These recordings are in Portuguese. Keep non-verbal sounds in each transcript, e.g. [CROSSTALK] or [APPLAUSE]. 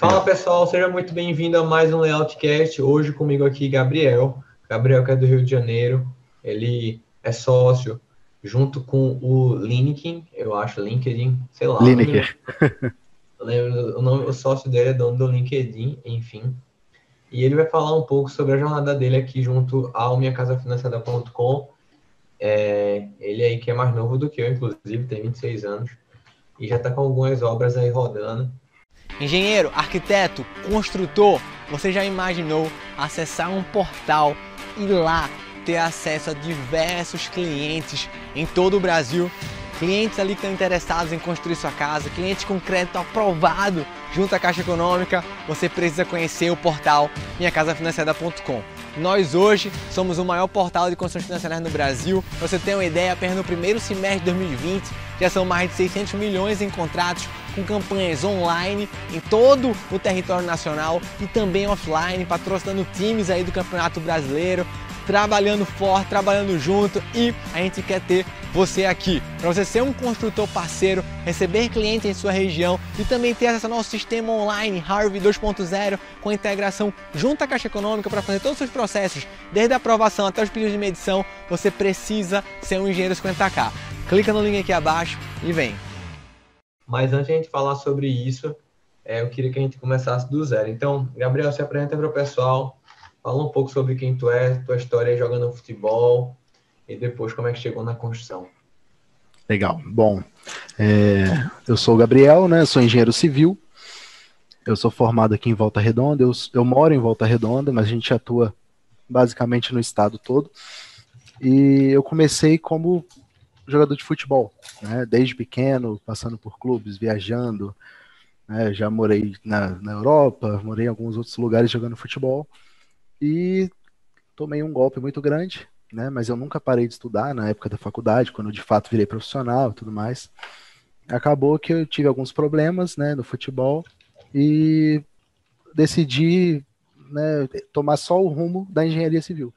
Fala pessoal, seja muito bem-vindo a mais um Layoutcast. Hoje comigo aqui Gabriel. Gabriel que é do Rio de Janeiro. Ele é sócio junto com o Lineker, eu acho, LinkedIn, sei lá. Lineker. Lembro, o, nome, o sócio dele é dono do LinkedIn, enfim. E ele vai falar um pouco sobre a jornada dele aqui junto ao minhacasafinanciada.com. É, ele aí que é mais novo do que eu, inclusive, tem 26 anos. E já está com algumas obras aí rodando. Engenheiro, arquiteto, construtor, você já imaginou acessar um portal e lá ter acesso a diversos clientes em todo o Brasil? Clientes ali que estão interessados em construir sua casa, clientes com crédito aprovado junto à Caixa Econômica, você precisa conhecer o portal minhacasafinanciada.com. Nós hoje somos o maior portal de construções financeiras no Brasil. Você ter uma ideia, apenas no primeiro semestre de 2020 já são mais de 600 milhões em contratos com campanhas online em todo o território nacional e também offline, patrocinando times aí do Campeonato Brasileiro, trabalhando forte, trabalhando junto e a gente quer ter você aqui. Para você ser um construtor parceiro, receber clientes em sua região e também ter acesso ao nosso sistema online Harvey 2.0 com integração junto à Caixa Econômica para fazer todos os seus processos, desde a aprovação até os pedidos de medição, você precisa ser um engenheiro 50K. Clica no link aqui abaixo e vem. Mas antes de a gente falar sobre isso, é, eu queria que a gente começasse do zero. Então, Gabriel, se apresenta para o pessoal, Fala um pouco sobre quem tu é, tua história jogando futebol e depois como é que chegou na construção. Legal. Bom, é, eu sou o Gabriel, né? Sou engenheiro civil. Eu sou formado aqui em Volta Redonda. Eu, eu moro em Volta Redonda, mas a gente atua basicamente no estado todo. E eu comecei como jogador de futebol, né? Desde pequeno, passando por clubes, viajando. Né? Já morei na, na Europa, morei em alguns outros lugares jogando futebol e tomei um golpe muito grande, né? Mas eu nunca parei de estudar na época da faculdade, quando eu de fato virei profissional e tudo mais. Acabou que eu tive alguns problemas, né, no futebol e decidi né, tomar só o rumo da engenharia civil.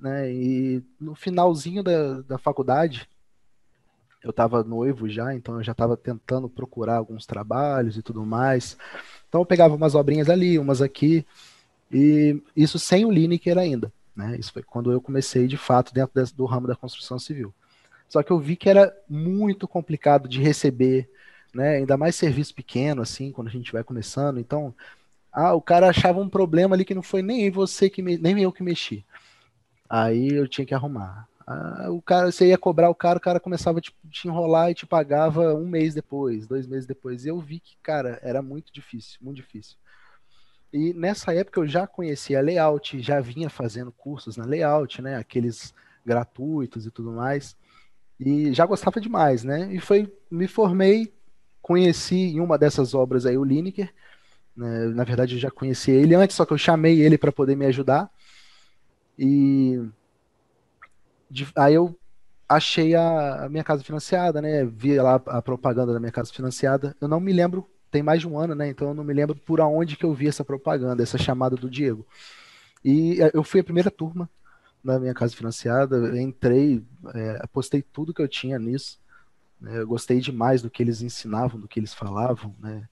Né, e no finalzinho da, da faculdade, eu estava noivo já, então eu já estava tentando procurar alguns trabalhos e tudo mais. Então eu pegava umas obrinhas ali, umas aqui, e isso sem o Lineker ainda. Né? Isso foi quando eu comecei de fato dentro desse, do ramo da construção civil. Só que eu vi que era muito complicado de receber, né? ainda mais serviço pequeno, assim, quando a gente vai começando. Então, ah, o cara achava um problema ali que não foi nem você que me, nem eu que mexi. Aí eu tinha que arrumar. Ah, o cara, você ia cobrar o cara, o cara começava a te, te, enrolar e te pagava um mês depois, dois meses depois. E eu vi que, cara, era muito difícil, muito difícil. E nessa época eu já conhecia layout, já vinha fazendo cursos na layout, né? Aqueles gratuitos e tudo mais. E já gostava demais, né? E foi, me formei, conheci em uma dessas obras aí o Lineker. Né? Na verdade, eu já conhecia ele antes, só que eu chamei ele para poder me ajudar. E de, aí eu achei a, a, minha casa financiada, né? Vi lá a propaganda da minha casa financiada. Eu não me lembro tem mais de um ano, né? Então eu não me lembro por aonde que eu vi essa propaganda, essa chamada do Diego. E é, eu fui a primeira turma na minha casa financiada, entrei, é, apostei tudo que eu tinha nisso. Né? Eu gostei demais do que eles ensinavam, do que eles falavam, né?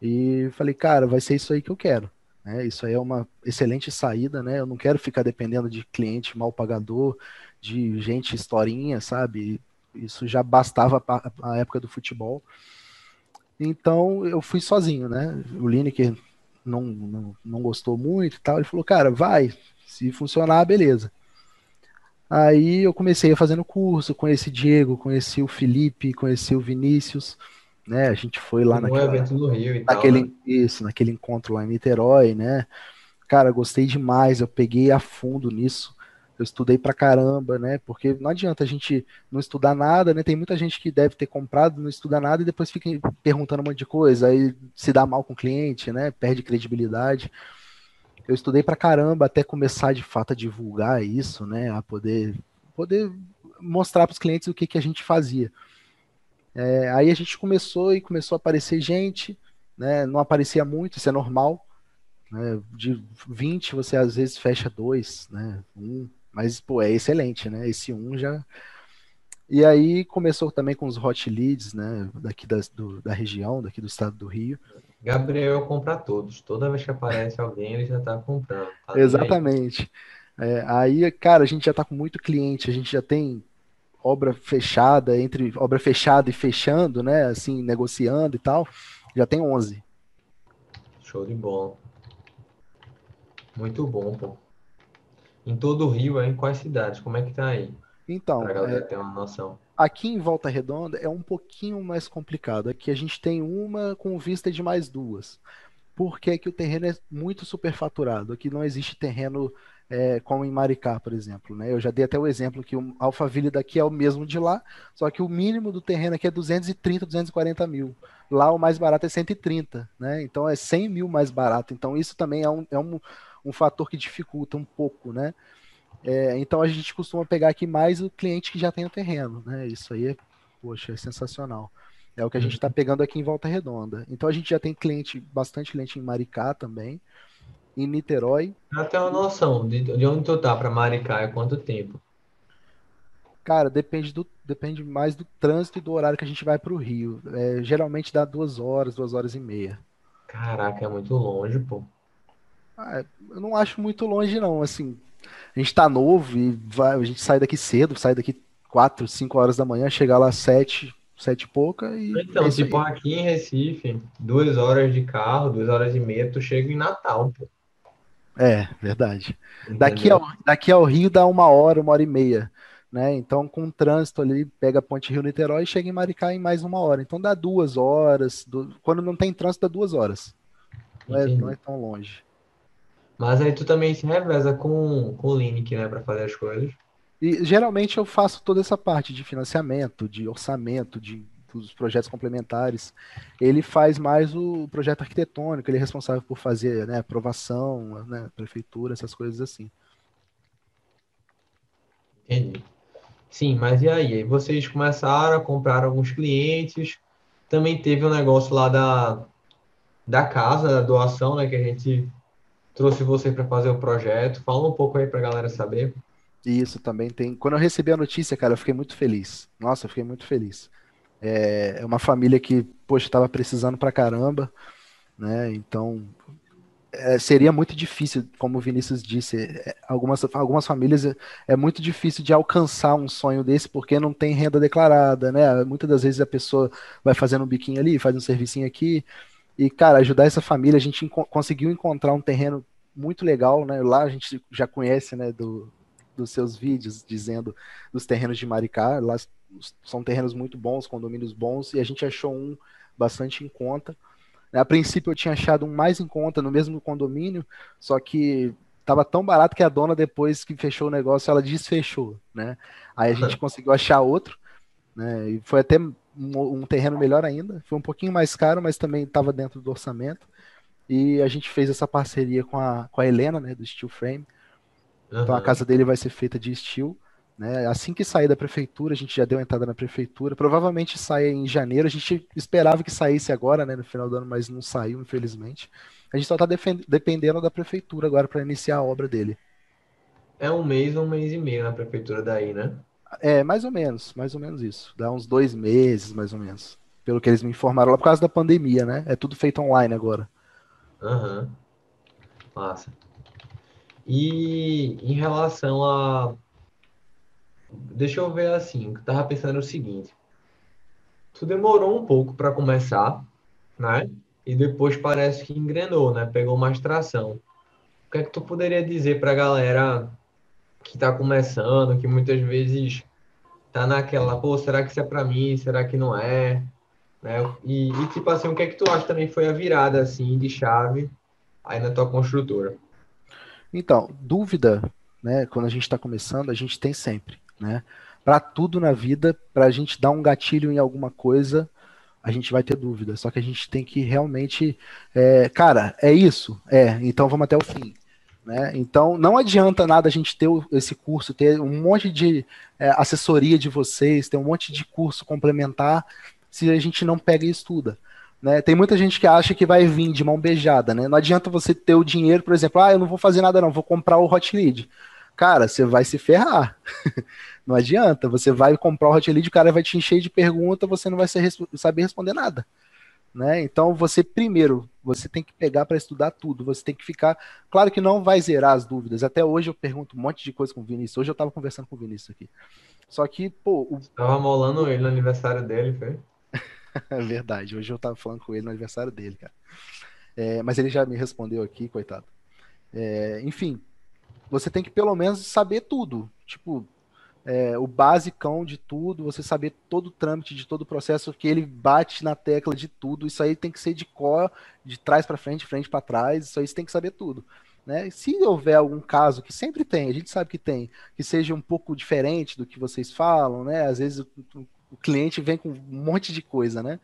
E falei, cara, vai ser isso aí que eu quero. Né? Isso aí é uma excelente saída, né? Eu não quero ficar dependendo de cliente mal pagador, de gente historinha, sabe? Isso já bastava a época do futebol. Então eu fui sozinho, né? O Lineker não, não, não gostou muito e tal. Ele falou, cara, vai, se funcionar, beleza. Aí eu comecei a fazendo curso, conheci Diego, conheci o Felipe, conheci o Vinícius, né? A gente foi lá no evento do Rio e naquele, tal, né? isso, naquele encontro lá em Niterói, né? Cara, gostei demais, eu peguei a fundo nisso eu estudei pra caramba, né? Porque não adianta a gente não estudar nada, né? Tem muita gente que deve ter comprado, não estuda nada e depois fica perguntando um monte de coisa, aí se dá mal com o cliente, né? Perde credibilidade. Eu estudei pra caramba até começar de fato a divulgar isso, né? A poder, poder mostrar para os clientes o que, que a gente fazia. É, aí a gente começou e começou a aparecer gente, né? Não aparecia muito, isso é normal. Né? De 20, você às vezes fecha dois, né? Um, mas, pô, é excelente, né? Esse um já. E aí começou também com os hot leads, né? Daqui da, do, da região, daqui do estado do Rio. Gabriel compra todos. Toda vez que aparece alguém, ele já está comprando. Tá Exatamente. Aí. É, aí, cara, a gente já está com muito cliente, a gente já tem obra fechada, entre obra fechada e fechando, né? Assim, negociando e tal, já tem 11. Show de bola. Muito bom, pô. Em todo o Rio, em quais cidades? Como é que tá aí? Então, pra galera é, ter uma noção. Aqui em Volta Redonda é um pouquinho mais complicado. Aqui a gente tem uma com vista de mais duas. Porque aqui o terreno é muito superfaturado. Aqui não existe terreno é, como em Maricá, por exemplo. Né? Eu já dei até o exemplo que o Alphaville daqui é o mesmo de lá, só que o mínimo do terreno aqui é 230, 240 mil. Lá o mais barato é 130, né? Então é 100 mil mais barato. Então isso também é um, é um, um fator que dificulta um pouco, né? É, então a gente costuma pegar aqui mais o cliente que já tem o terreno, né? Isso aí é, poxa, é sensacional. É o que a gente está pegando aqui em Volta Redonda. Então a gente já tem cliente, bastante cliente em Maricá também em Niterói. Pra ter uma noção de, de onde tu tá para Maricá é quanto tempo? Cara, depende, do, depende mais do trânsito e do horário que a gente vai para o Rio. É, geralmente dá duas horas, duas horas e meia. Caraca, é muito longe, pô. Ah, eu não acho muito longe, não. Assim, a gente tá novo e vai, a gente sai daqui cedo, sai daqui quatro, cinco horas da manhã, chegar lá sete, sete e pouca e. Então, é tipo, aqui em Recife, duas horas de carro, duas horas e meia, tu chega em Natal, pô. É, verdade. Daqui ao, daqui ao Rio dá uma hora, uma hora e meia. Né? Então, com o trânsito ali, pega a ponte Rio-Niterói e chega em Maricá em mais uma hora. Então dá duas horas. Do... Quando não tem trânsito, dá duas horas. Não é, não é, tão longe. Mas aí tu também se reveza com, com o Linic, né, para fazer as coisas. E geralmente eu faço toda essa parte de financiamento, de orçamento, de os projetos complementares. Ele faz mais o projeto arquitetônico, ele é responsável por fazer né, aprovação, né, prefeitura, essas coisas assim. Entendi. Sim, mas e aí? Vocês começaram a comprar alguns clientes, também teve um negócio lá da, da casa, da doação, né, que a gente trouxe você para fazer o projeto. Fala um pouco aí para a galera saber. Isso também tem. Quando eu recebi a notícia, cara, eu fiquei muito feliz. Nossa, eu fiquei muito feliz. É, é uma família que, poxa, estava precisando pra caramba, né? Então, é, seria muito difícil, como o Vinícius disse, é, algumas, algumas famílias é, é, muito difícil de alcançar um sonho desse porque não tem renda declarada, né? Muitas das vezes a pessoa vai fazendo um biquinho ali, faz um servicinho aqui, e, cara, ajudar essa família, a gente conseguiu encontrar um terreno muito legal, né? Lá a gente já conhece, né, do, dos seus vídeos dizendo dos terrenos de Maricá, lá são terrenos muito bons, condomínios bons, e a gente achou um bastante em conta. A princípio eu tinha achado um mais em conta no mesmo condomínio, só que estava tão barato que a dona, depois que fechou o negócio, ela desfechou, né? Aí a gente [LAUGHS] conseguiu achar outro, né? E foi até um, um terreno melhor ainda. Foi um pouquinho mais caro, mas também estava dentro do orçamento. E a gente fez essa parceria com a, com a Helena, né, do Steel Frame. Uhum. Então a casa dele vai ser feita de steel. Né? Assim que sair da prefeitura, a gente já deu entrada na prefeitura. Provavelmente saia em janeiro. A gente esperava que saísse agora, né, no final do ano, mas não saiu, infelizmente. A gente só está dependendo da prefeitura agora para iniciar a obra dele. É um mês, um mês e meio na prefeitura daí, né? É, mais ou menos, mais ou menos isso. Dá uns dois meses, mais ou menos. Pelo que eles me informaram lá por causa da pandemia, né? É tudo feito online agora. Aham. Uhum. Massa. E em relação a deixa eu ver assim, eu tava pensando o seguinte. Tu demorou um pouco para começar, né? E depois parece que engrenou, né? Pegou mais tração. O que é que tu poderia dizer para a galera que está começando, que muitas vezes tá naquela, pô, será que isso é para mim? Será que não é? Né? E, e, tipo assim, o que é que tu acha também foi a virada assim de chave aí na tua construtora? Então, dúvida, né? Quando a gente está começando, a gente tem sempre né? Para tudo na vida, para a gente dar um gatilho em alguma coisa, a gente vai ter dúvida. Só que a gente tem que realmente, é, cara, é isso, é. Então vamos até o fim. Né? Então não adianta nada a gente ter esse curso, ter um monte de é, assessoria de vocês, ter um monte de curso complementar, se a gente não pega e estuda. Né? Tem muita gente que acha que vai vir de mão beijada, né? Não adianta você ter o dinheiro, por exemplo, ah, eu não vou fazer nada não, vou comprar o Hot Lead. Cara, você vai se ferrar. [LAUGHS] Não adianta. Você vai comprar o Hot Lead, o cara vai te encher de perguntas, você não vai saber responder nada. Né? Então você primeiro você tem que pegar para estudar tudo. Você tem que ficar. Claro que não vai zerar as dúvidas. Até hoje eu pergunto um monte de coisa com o Vinícius. Hoje eu estava conversando com o Vinícius aqui. Só que, pô. O... Tava molando ele no aniversário dele, foi? [LAUGHS] é verdade. Hoje eu estava falando com ele no aniversário dele, cara. É, mas ele já me respondeu aqui, coitado. É, enfim, você tem que pelo menos saber tudo. Tipo, é, o basicão de tudo, você saber todo o trâmite de todo o processo, que ele bate na tecla de tudo. Isso aí tem que ser de cor, de trás para frente, frente para trás. Isso aí você tem que saber tudo. Né? Se houver algum caso, que sempre tem, a gente sabe que tem, que seja um pouco diferente do que vocês falam, né? Às vezes o, o cliente vem com um monte de coisa, né?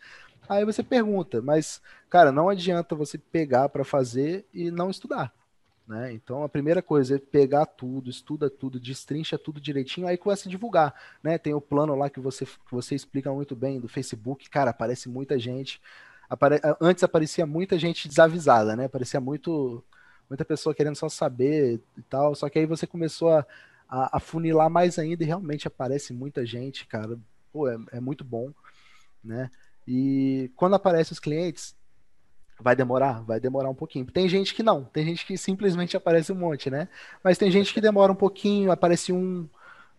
Aí você pergunta, mas, cara, não adianta você pegar para fazer e não estudar. Né? Então a primeira coisa é pegar tudo, estuda tudo, destrincha tudo direitinho, aí começa a divulgar. Né? Tem o plano lá que você, que você explica muito bem do Facebook, cara, aparece muita gente. Apare... Antes aparecia muita gente desavisada, né? Aparecia muito muita pessoa querendo só saber e tal. Só que aí você começou a, a, a funilar mais ainda e realmente aparece muita gente, cara. Pô, é, é muito bom, né? E quando aparecem os clientes, Vai demorar? Vai demorar um pouquinho. Tem gente que não, tem gente que simplesmente aparece um monte, né? Mas tem gente que demora um pouquinho, aparece um,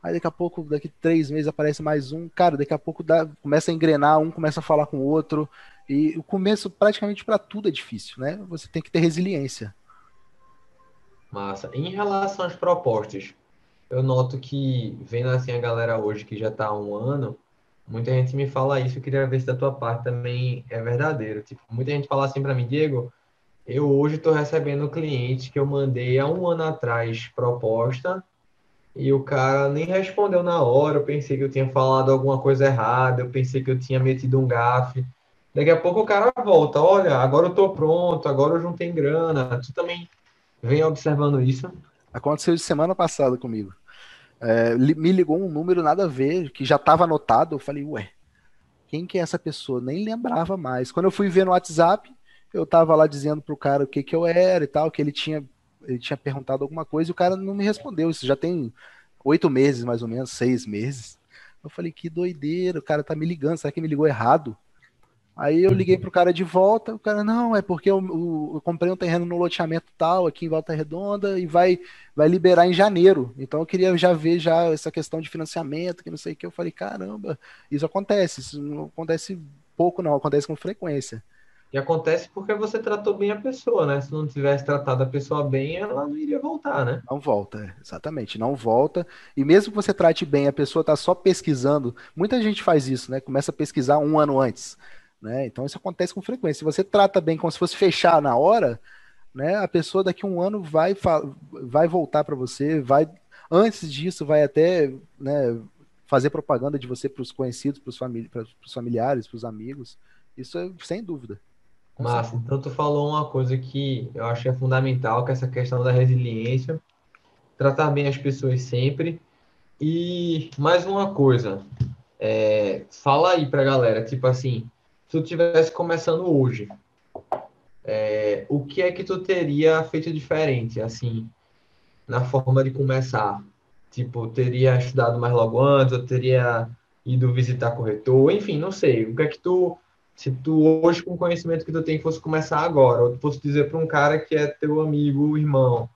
aí daqui a pouco, daqui três meses aparece mais um, cara, daqui a pouco dá, começa a engrenar, um começa a falar com o outro, e o começo praticamente para tudo é difícil, né? Você tem que ter resiliência. Massa. Em relação às propostas, eu noto que, vendo assim a galera hoje que já está há um ano, Muita gente me fala isso, eu queria ver se da tua parte também é verdadeiro. Tipo, muita gente fala assim para mim, Diego, eu hoje estou recebendo cliente que eu mandei há um ano atrás proposta e o cara nem respondeu na hora. Eu pensei que eu tinha falado alguma coisa errada, eu pensei que eu tinha metido um gafe. Daqui a pouco o cara volta, olha, agora eu estou pronto, agora eu juntei grana. Tu também vem observando isso? Aconteceu de semana passada comigo. É, me ligou um número nada a ver, que já estava anotado. Eu falei, ué, quem que é essa pessoa? Nem lembrava mais. Quando eu fui ver no WhatsApp, eu tava lá dizendo pro cara o que que eu era e tal, que ele tinha, ele tinha perguntado alguma coisa e o cara não me respondeu. Isso já tem oito meses, mais ou menos, seis meses. Eu falei, que doideira, o cara tá me ligando, será que me ligou errado? Aí eu liguei pro cara de volta, o cara, não, é porque eu, eu, eu, comprei um terreno no loteamento tal, aqui em Volta Redonda, e vai, vai liberar em janeiro. Então eu queria já ver já essa questão de financiamento, que não sei o que. Eu falei, caramba, isso acontece, isso não acontece pouco, não, acontece com frequência. E acontece porque você tratou bem a pessoa, né? Se não tivesse tratado a pessoa bem, ela não iria voltar, né? Não volta, exatamente, não volta. E mesmo que você trate bem, a pessoa tá só pesquisando. Muita gente faz isso, né? Começa a pesquisar um ano antes. Né? Então isso acontece com frequência. Se você trata bem como se fosse fechar na hora, né, a pessoa daqui a um ano vai, vai voltar para você, vai antes disso vai até né, fazer propaganda de você para os conhecidos, para os famili familiares, para os amigos. Isso é sem dúvida. Massa, então tu falou uma coisa que eu acho que é fundamental, que é essa questão da resiliência, tratar bem as pessoas sempre. E mais uma coisa, é, fala aí pra galera, tipo assim, se tu tivesse começando hoje, é, o que é que tu teria feito diferente, assim, na forma de começar? Tipo, teria estudado mais logo antes, ou teria ido visitar corretor, enfim, não sei. O que é que tu, se tu hoje com o conhecimento que tu tem fosse começar agora, ou tu fosse dizer para um cara que é teu amigo, irmão,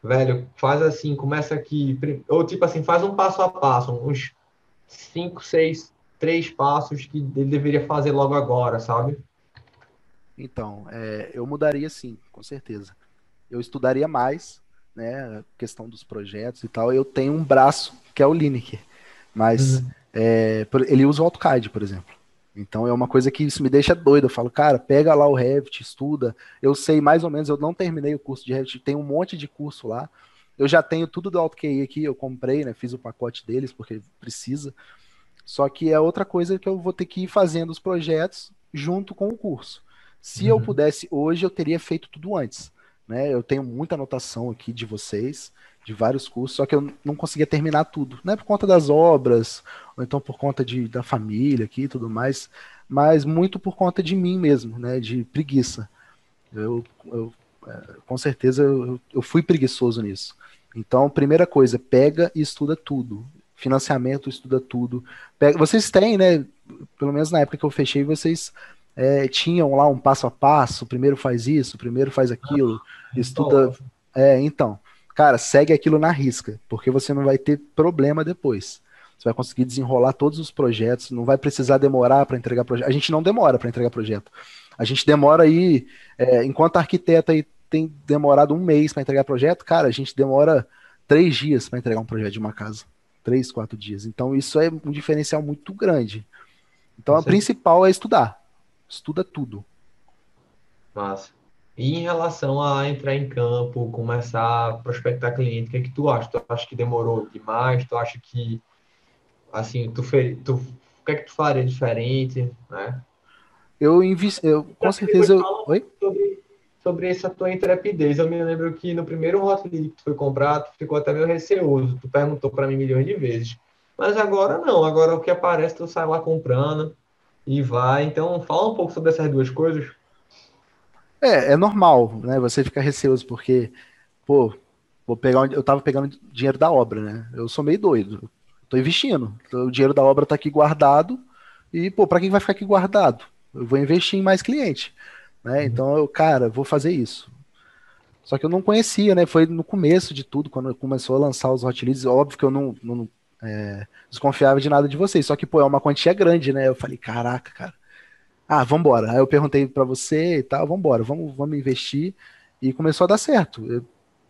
velho, faz assim, começa aqui, ou tipo assim, faz um passo a passo, uns cinco, seis três passos que ele deveria fazer logo agora, sabe? Então, é, eu mudaria sim, com certeza. Eu estudaria mais, né, questão dos projetos e tal. Eu tenho um braço que é o Lineker, mas uhum. é, ele usa o AutoCAD, por exemplo. Então é uma coisa que isso me deixa doido. Eu falo, cara, pega lá o Revit, estuda. Eu sei mais ou menos, eu não terminei o curso de Revit, tem um monte de curso lá. Eu já tenho tudo do AutoQI aqui, eu comprei, né? Fiz o pacote deles, porque precisa. Só que é outra coisa que eu vou ter que ir fazendo os projetos junto com o curso. Se uhum. eu pudesse hoje, eu teria feito tudo antes. Né? Eu tenho muita anotação aqui de vocês, de vários cursos, só que eu não conseguia terminar tudo. Não é por conta das obras, ou então por conta de, da família aqui e tudo mais, mas muito por conta de mim mesmo, né? de preguiça. Eu, eu é, com certeza eu, eu fui preguiçoso nisso. Então, primeira coisa, pega e estuda tudo financiamento estuda tudo. Vocês têm, né? Pelo menos na época que eu fechei, vocês é, tinham lá um passo a passo, primeiro faz isso, primeiro faz aquilo, ah, estuda. É, então, cara, segue aquilo na risca, porque você não vai ter problema depois. Você vai conseguir desenrolar todos os projetos, não vai precisar demorar para entregar projeto. A gente não demora para entregar projeto. A gente demora aí, é, enquanto arquiteta aí tem demorado um mês para entregar projeto, cara, a gente demora três dias para entregar um projeto de uma casa. Três, quatro dias. Então isso é um diferencial muito grande. Então a principal é estudar. Estuda tudo. Massa. E em relação a entrar em campo, começar a prospectar cliente, o que é que tu acha? Tu acha que demorou demais? Tu acha que assim, tu, tu o que é que tu faria diferente, né? Eu investi, eu com certeza eu... Oi? Sobre, sobre essa tua intrepidez. Eu me lembro que no primeiro Hot que tu foi comprar, tu ficou até meio receoso. Tu perguntou para mim milhões de vezes. Mas agora não, agora o que aparece tu sai lá comprando e vai. Então, fala um pouco sobre essas duas coisas. É, é normal, né? Você fica receoso porque, pô, vou pegar, eu tava pegando dinheiro da obra, né? Eu sou meio doido. Tô investindo. O dinheiro da obra tá aqui guardado e, pô, para quem vai ficar aqui guardado? Eu vou investir em mais cliente, né? Uhum. Então, eu, cara, vou fazer isso. Só que eu não conhecia, né? Foi no começo de tudo, quando começou a lançar os hot leads. Óbvio que eu não, não é, desconfiava de nada de vocês. Só que, pô, é uma quantia grande, né? Eu falei, caraca, cara. Ah, vambora. Aí eu perguntei para você e tal, vambora, vamos, vamos investir. E começou a dar certo. Eu,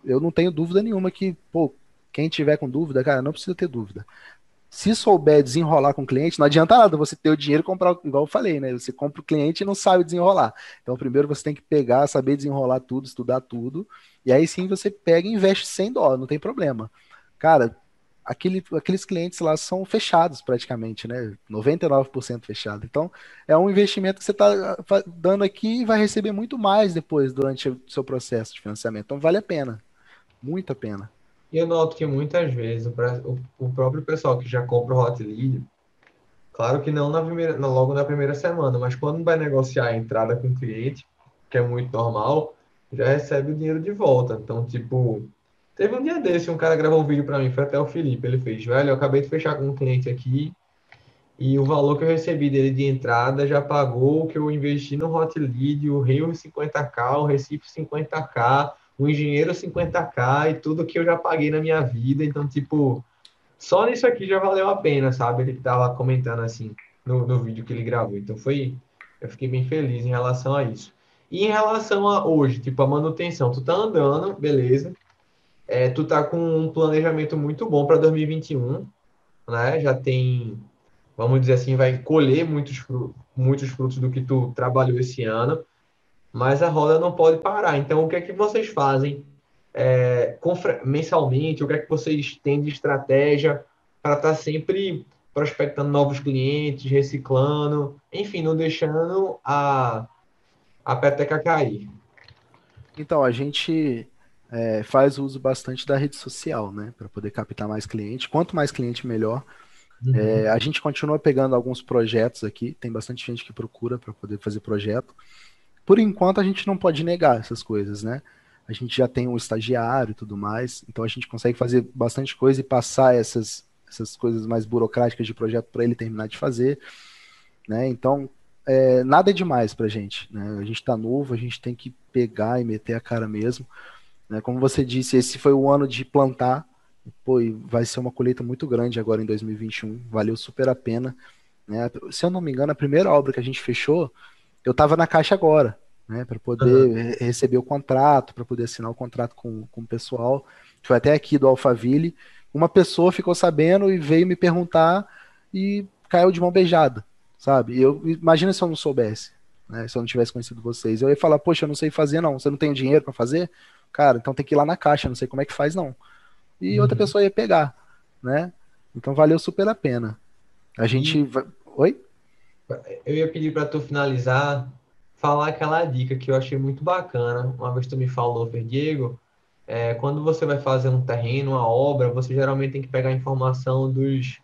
eu não tenho dúvida nenhuma que, pô, quem tiver com dúvida, cara, não precisa ter dúvida se souber desenrolar com o cliente, não adianta nada você ter o dinheiro e comprar, igual eu falei, né? Você compra o cliente e não sabe desenrolar. Então, primeiro você tem que pegar, saber desenrolar tudo, estudar tudo, e aí sim você pega e investe sem dó, não tem problema. Cara, aquele, aqueles clientes lá são fechados praticamente, né? 99% fechado. Então, é um investimento que você está dando aqui e vai receber muito mais depois durante o seu processo de financiamento. Então, vale a pena. Muito a pena. E eu noto que muitas vezes o, o próprio pessoal que já compra o Hot Lead, claro que não na primeira, logo na primeira semana, mas quando vai negociar a entrada com o cliente, que é muito normal, já recebe o dinheiro de volta. Então, tipo, teve um dia desse, um cara gravou um vídeo para mim, foi até o Felipe, ele fez, velho, eu acabei de fechar com um cliente aqui, e o valor que eu recebi dele de entrada já pagou o que eu investi no Hot Lead, o Rio 50k, o Recife 50k, o engenheiro 50k e tudo que eu já paguei na minha vida. Então, tipo, só nisso aqui já valeu a pena, sabe? Ele tava comentando assim no, no vídeo que ele gravou. Então, foi. Eu fiquei bem feliz em relação a isso. E em relação a hoje, tipo, a manutenção, tu tá andando, beleza. É, tu tá com um planejamento muito bom para 2021, né? Já tem, vamos dizer assim, vai colher muitos muitos frutos do que tu trabalhou esse ano mas a roda não pode parar. Então, o que é que vocês fazem é, mensalmente? O que é que vocês têm de estratégia para estar tá sempre prospectando novos clientes, reciclando, enfim, não deixando a, a peteca cair? Então, a gente é, faz uso bastante da rede social, né, para poder captar mais cliente. Quanto mais cliente, melhor. Uhum. É, a gente continua pegando alguns projetos aqui, tem bastante gente que procura para poder fazer projeto por enquanto a gente não pode negar essas coisas, né? A gente já tem um estagiário e tudo mais, então a gente consegue fazer bastante coisa e passar essas, essas coisas mais burocráticas de projeto para ele terminar de fazer, né? Então, é, nada é demais para a gente, né? A gente está novo, a gente tem que pegar e meter a cara mesmo. Né? Como você disse, esse foi o ano de plantar, pô, vai ser uma colheita muito grande agora em 2021, valeu super a pena. Né? Se eu não me engano, a primeira obra que a gente fechou eu estava na Caixa agora, né, para poder uhum. receber o contrato, para poder assinar o contrato com, com o pessoal. Foi até aqui do Alphaville. Uma pessoa ficou sabendo e veio me perguntar e caiu de mão beijada, sabe? eu imagina se eu não soubesse, né, se eu não tivesse conhecido vocês. Eu ia falar, poxa, eu não sei fazer não. Você não tem dinheiro para fazer? Cara, então tem que ir lá na Caixa, não sei como é que faz não. E uhum. outra pessoa ia pegar, né? Então valeu super a pena. A gente. Oi? Eu ia pedir para tu finalizar, falar aquela dica que eu achei muito bacana. Uma vez tu me falou, Diego, é, quando você vai fazer um terreno, uma obra, você geralmente tem que pegar a informação dos,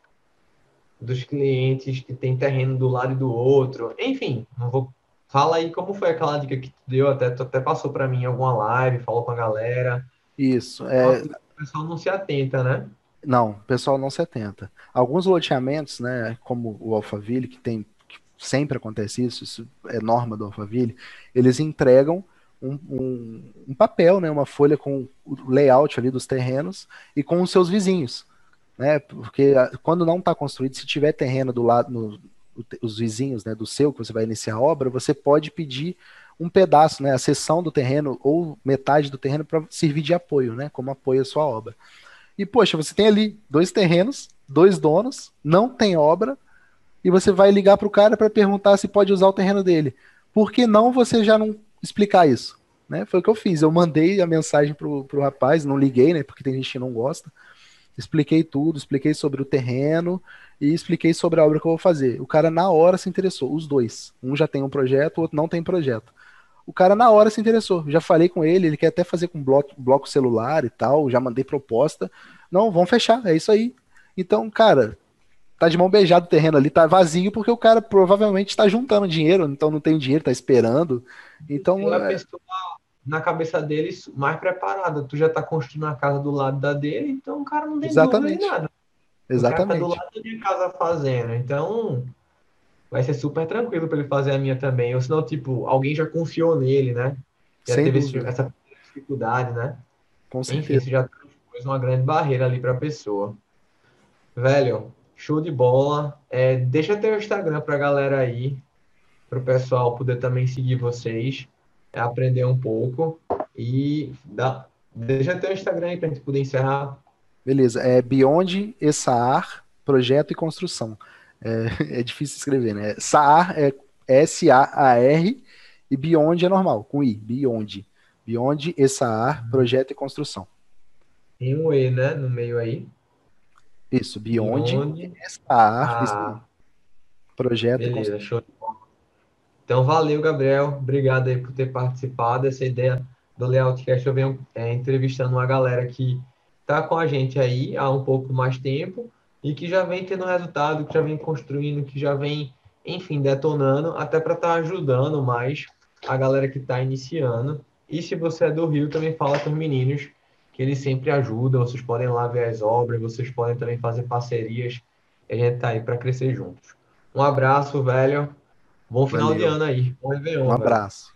dos clientes que tem terreno do lado e do outro. Enfim, não vou Fala aí como foi aquela dica que tu deu, até, tu até passou para mim em alguma live, falou com a galera. Isso. É... O pessoal não se atenta, né? Não, o pessoal não se atenta. Alguns loteamentos, né, como o Alphaville, que tem sempre acontece isso, isso é norma do Alphaville, eles entregam um, um, um, papel, né, uma folha com o layout ali dos terrenos e com os seus vizinhos. Né, porque quando não está construído, se tiver terreno do lado, no, os vizinhos né, do seu, que você vai iniciar a obra, você pode pedir um pedaço, né, a seção do terreno ou metade do terreno para servir de apoio, né, como apoio à sua obra. E, poxa, você tem ali dois terrenos, dois donos, não tem obra, e você vai ligar para o cara para perguntar se pode usar o terreno dele. Por que não você já não explicar isso? Né? Foi o que eu fiz. Eu mandei a mensagem pro, pro rapaz, não liguei, né? Porque tem gente que não gosta. Expliquei tudo, expliquei sobre o terreno e expliquei sobre a obra que eu vou fazer. O cara na hora se interessou, os dois. Um já tem um projeto, o outro não tem projeto. O cara na hora se interessou. Já falei com ele, ele quer até fazer com bloco, bloco celular e tal, já mandei proposta. Não, vamos fechar, é isso aí. Então, cara, tá de mão beijada o terreno ali, tá vazio porque o cara provavelmente está juntando dinheiro, então não tem dinheiro, tá esperando. Então, tem a é... pessoa na cabeça deles mais preparada. Tu já tá construindo a casa do lado da dele, então o cara não tem Exatamente. dúvida nada. Exatamente. O cara tá do lado da minha casa fazendo, então vai ser super tranquilo para ele fazer a minha também. Ou senão, tipo, alguém já confiou nele, né? Já Sem teve dúvida. essa dificuldade, né? Com Enfim, certeza. isso já pôs uma grande barreira ali para a pessoa. Velho, show de bola. É, deixa teu Instagram pra galera aí, pro pessoal poder também seguir vocês, aprender um pouco e dá, deixa teu Instagram aí pra gente poder encerrar. Beleza, é Beyond e Saar, projeto e construção. É, [LAUGHS] é difícil escrever, né? Saar é S-A-A-R e Beyond é normal, com I, Beyond. Beyond e Saar, projeto e construção. Tem um E, né, no meio aí. Isso, Beyond, Beyond. e Saar, Ah, projeto. Beleza, show. Então, valeu, Gabriel. Obrigado aí por ter participado. Essa ideia do Layoutcast, eu venho é, entrevistando uma galera que tá com a gente aí há um pouco mais tempo e que já vem tendo resultado, que já vem construindo, que já vem, enfim, detonando, até para estar ajudando mais a galera que está iniciando. E se você é do Rio, também fala com os meninos, que eles sempre ajudam. Vocês podem lá ver as obras, vocês podem também fazer parcerias. E a gente tá aí para crescer juntos. Um abraço, velho. Bom final Valeu. de ano aí. Bom Réveillon, Um velho. abraço.